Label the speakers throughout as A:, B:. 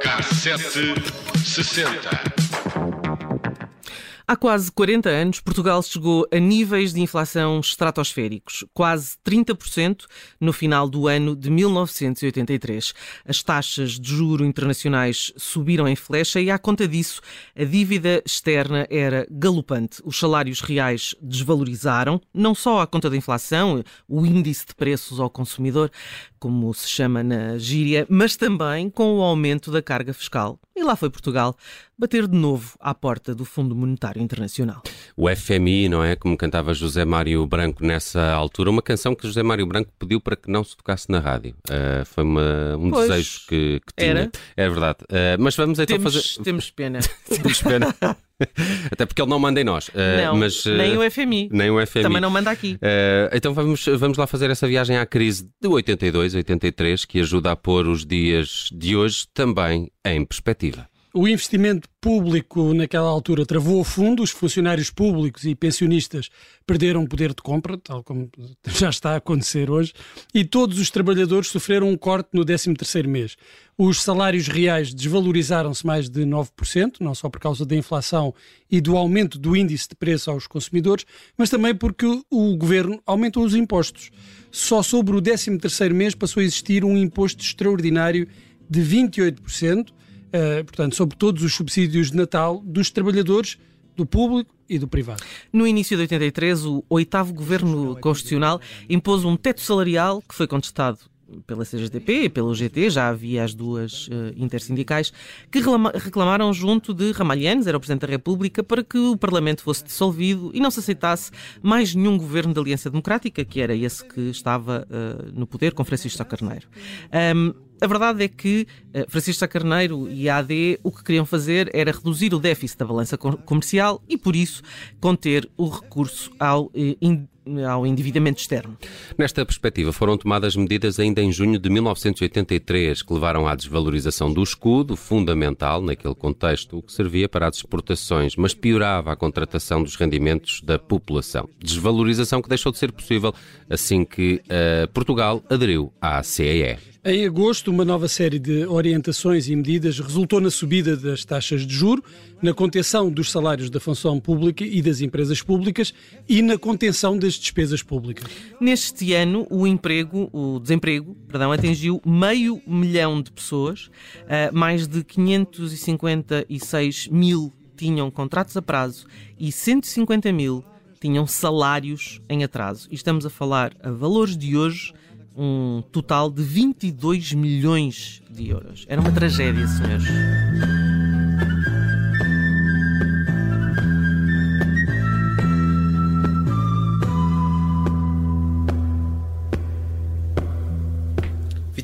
A: Cassete 60.
B: Há quase 40 anos, Portugal chegou a níveis de inflação estratosféricos, quase 30% no final do ano de 1983. As taxas de juro internacionais subiram em flecha e, à conta disso, a dívida externa era galopante. Os salários reais desvalorizaram, não só à conta da inflação, o índice de preços ao consumidor, como se chama na gíria, mas também com o aumento da carga fiscal. Lá foi Portugal bater de novo à porta do Fundo Monetário Internacional.
C: O FMI, não é? Como cantava José Mário Branco nessa altura, uma canção que José Mário Branco pediu para que não se tocasse na rádio. Uh, foi uma, um pois, desejo que, que, tinha.
B: Era?
C: É verdade. Uh, mas vamos então
B: temos,
C: fazer.
B: Temos pena.
C: temos pena. Até porque ele não manda em nós. Uh,
B: não,
C: mas,
B: uh, nem o FMI.
C: Nem o FMI.
B: Também não manda aqui.
C: Uh, então vamos, vamos lá fazer essa viagem à crise de 82, 83, que ajuda a pôr os dias de hoje também em perspectiva.
D: O investimento público naquela altura travou fundo, os funcionários públicos e pensionistas perderam poder de compra, tal como já está a acontecer hoje, e todos os trabalhadores sofreram um corte no 13º mês. Os salários reais desvalorizaram-se mais de 9%, não só por causa da inflação e do aumento do índice de preço aos consumidores, mas também porque o governo aumentou os impostos. Só sobre o 13º mês passou a existir um imposto extraordinário de 28%, uh, portanto, sobre todos os subsídios de Natal dos trabalhadores, do público e do privado.
B: No início de 83, o oitavo governo constitucional impôs um teto salarial que foi contestado pela CGTP e pelo GT, já havia as duas uh, intersindicais, que reclamaram junto de Ramalhianes, era o Presidente da República, para que o Parlamento fosse dissolvido e não se aceitasse mais nenhum governo de Aliança Democrática, que era esse que estava uh, no poder, com Francisco Carneiro. Um, a verdade é que uh, Francisco Sá Carneiro e a AD o que queriam fazer era reduzir o déficit da balança comercial e, por isso, conter o recurso ao uh, ao endividamento externo.
C: Nesta perspectiva, foram tomadas medidas ainda em junho de 1983 que levaram à desvalorização do escudo, fundamental naquele contexto, o que servia para as exportações, mas piorava a contratação dos rendimentos da população. Desvalorização que deixou de ser possível assim que uh, Portugal aderiu à CEE.
D: Em agosto, uma nova série de orientações e medidas resultou na subida das taxas de juro, na contenção dos salários da função pública e das empresas públicas e na contenção das despesas públicas.
B: Neste ano, o emprego, o desemprego, perdão, atingiu meio milhão de pessoas, uh, mais de 556 mil tinham contratos a prazo e 150 mil tinham salários em atraso. E estamos a falar a valores de hoje um total de 22 milhões de euros. Era uma tragédia, senhores.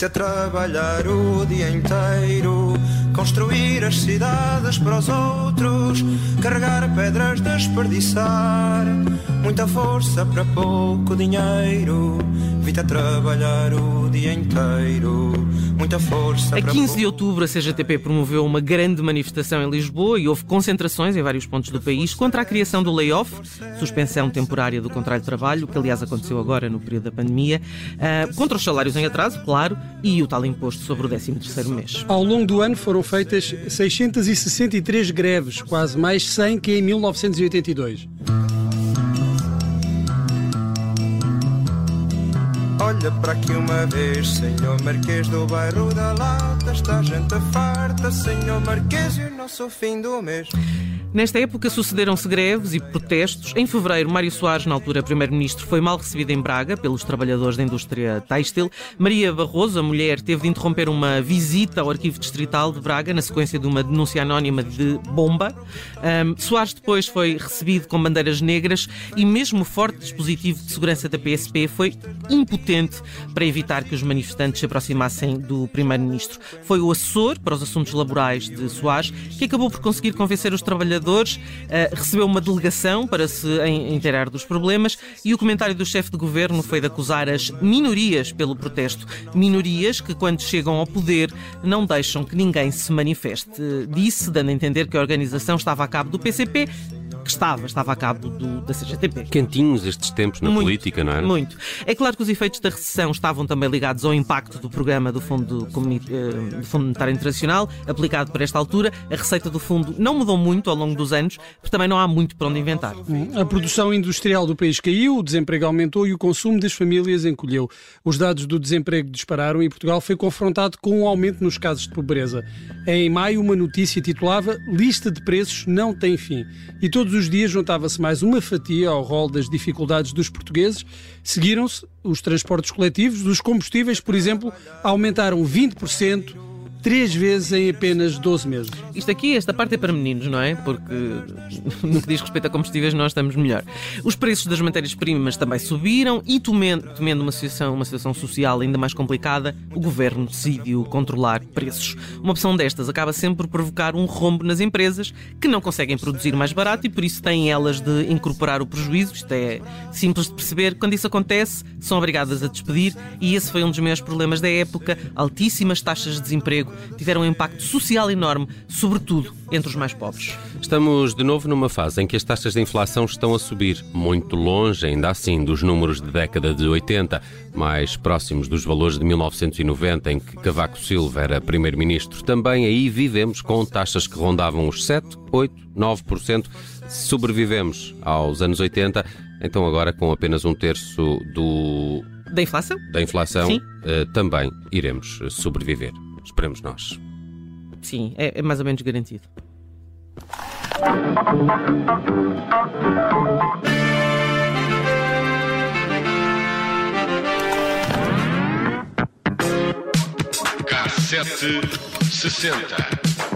E: a trabalhar o dia inteiro, construir as cidades para os outros, carregar pedras, desperdiçar, muita força para pouco dinheiro. Vita trabalhar o dia inteiro, muita força.
B: A 15 de outubro, a CGTP promoveu uma grande manifestação em Lisboa e houve concentrações em vários pontos do país contra a criação do layoff, suspensão temporária do contrato de trabalho, que aliás aconteceu agora no período da pandemia, uh, contra os salários em atraso, claro, e o tal imposto sobre o 13º mês.
D: Ao longo do ano foram feitas 663 greves, quase mais 100 que em 1982.
E: Olha para aqui uma vez, senhor Marquês do bairro da Lata. Está gente farta, senhor Marquês, e o nosso fim do mês.
B: Nesta época sucederam-se greves e protestos. Em fevereiro, Mário Soares, na altura primeiro-ministro, foi mal recebido em Braga pelos trabalhadores da indústria têxtil. Maria Barroso, a mulher, teve de interromper uma visita ao arquivo distrital de Braga na sequência de uma denúncia anónima de bomba. Um, Soares depois foi recebido com bandeiras negras e mesmo o forte dispositivo de segurança da PSP foi impotente para evitar que os manifestantes se aproximassem do primeiro-ministro. Foi o assessor para os assuntos laborais de Soares que acabou por conseguir convencer os trabalhadores trabalhadores, uh, recebeu uma delegação para se inteirar dos problemas e o comentário do chefe de governo foi de acusar as minorias pelo protesto. Minorias que, quando chegam ao poder, não deixam que ninguém se manifeste. Disse, dando a entender que a organização estava a cabo do PCP que estava, estava a cabo do, da CGTP.
C: Quentinhos estes tempos na
B: Muito,
C: política, não é?
B: Muito. É claro que os efeitos da recessão estavam também ligados ao impacto do programa do Fundo, Comuni- eh, do Fundo Monetário Internacional, aplicado para esta altura. A receita do fundo não mudou muito ao longo dos anos, porque também não há muito para onde inventar.
D: A produção industrial do país caiu, o desemprego aumentou e o consumo das famílias encolheu. Os dados do desemprego dispararam e Portugal foi confrontado com um aumento nos casos de pobreza. Em maio, uma notícia titulava Lista de preços não tem fim. E todos os dias juntava-se mais uma fatia ao rol das dificuldades dos portugueses. Seguiram-se os transportes coletivos, os combustíveis, por exemplo, aumentaram 20%. Três vezes em apenas 12 meses.
B: Isto aqui, esta parte é para meninos, não é? Porque no que diz respeito a combustíveis nós estamos melhor. Os preços das matérias-primas também subiram e, temendo, uma, situação, uma situação social ainda mais complicada, o governo decidiu controlar preços. Uma opção destas acaba sempre por provocar um rombo nas empresas que não conseguem produzir mais barato e por isso têm elas de incorporar o prejuízo. Isto é simples de perceber. Quando isso acontece, são obrigadas a despedir e esse foi um dos maiores problemas da época. Altíssimas taxas de desemprego tiveram um impacto social enorme, sobretudo entre os mais pobres.
C: Estamos de novo numa fase em que as taxas de inflação estão a subir, muito longe, ainda assim, dos números de década de 80, mais próximos dos valores de 1990, em que Cavaco Silva era primeiro-ministro. Também aí vivemos com taxas que rondavam os 7, 8, 9%. Se sobrevivemos aos anos 80, então agora com apenas um terço do,
B: Da inflação?
C: da inflação, eh, também iremos sobreviver. Esperemos nós.
B: Sim, é, é mais ou menos garantido.
A: Cassete 60.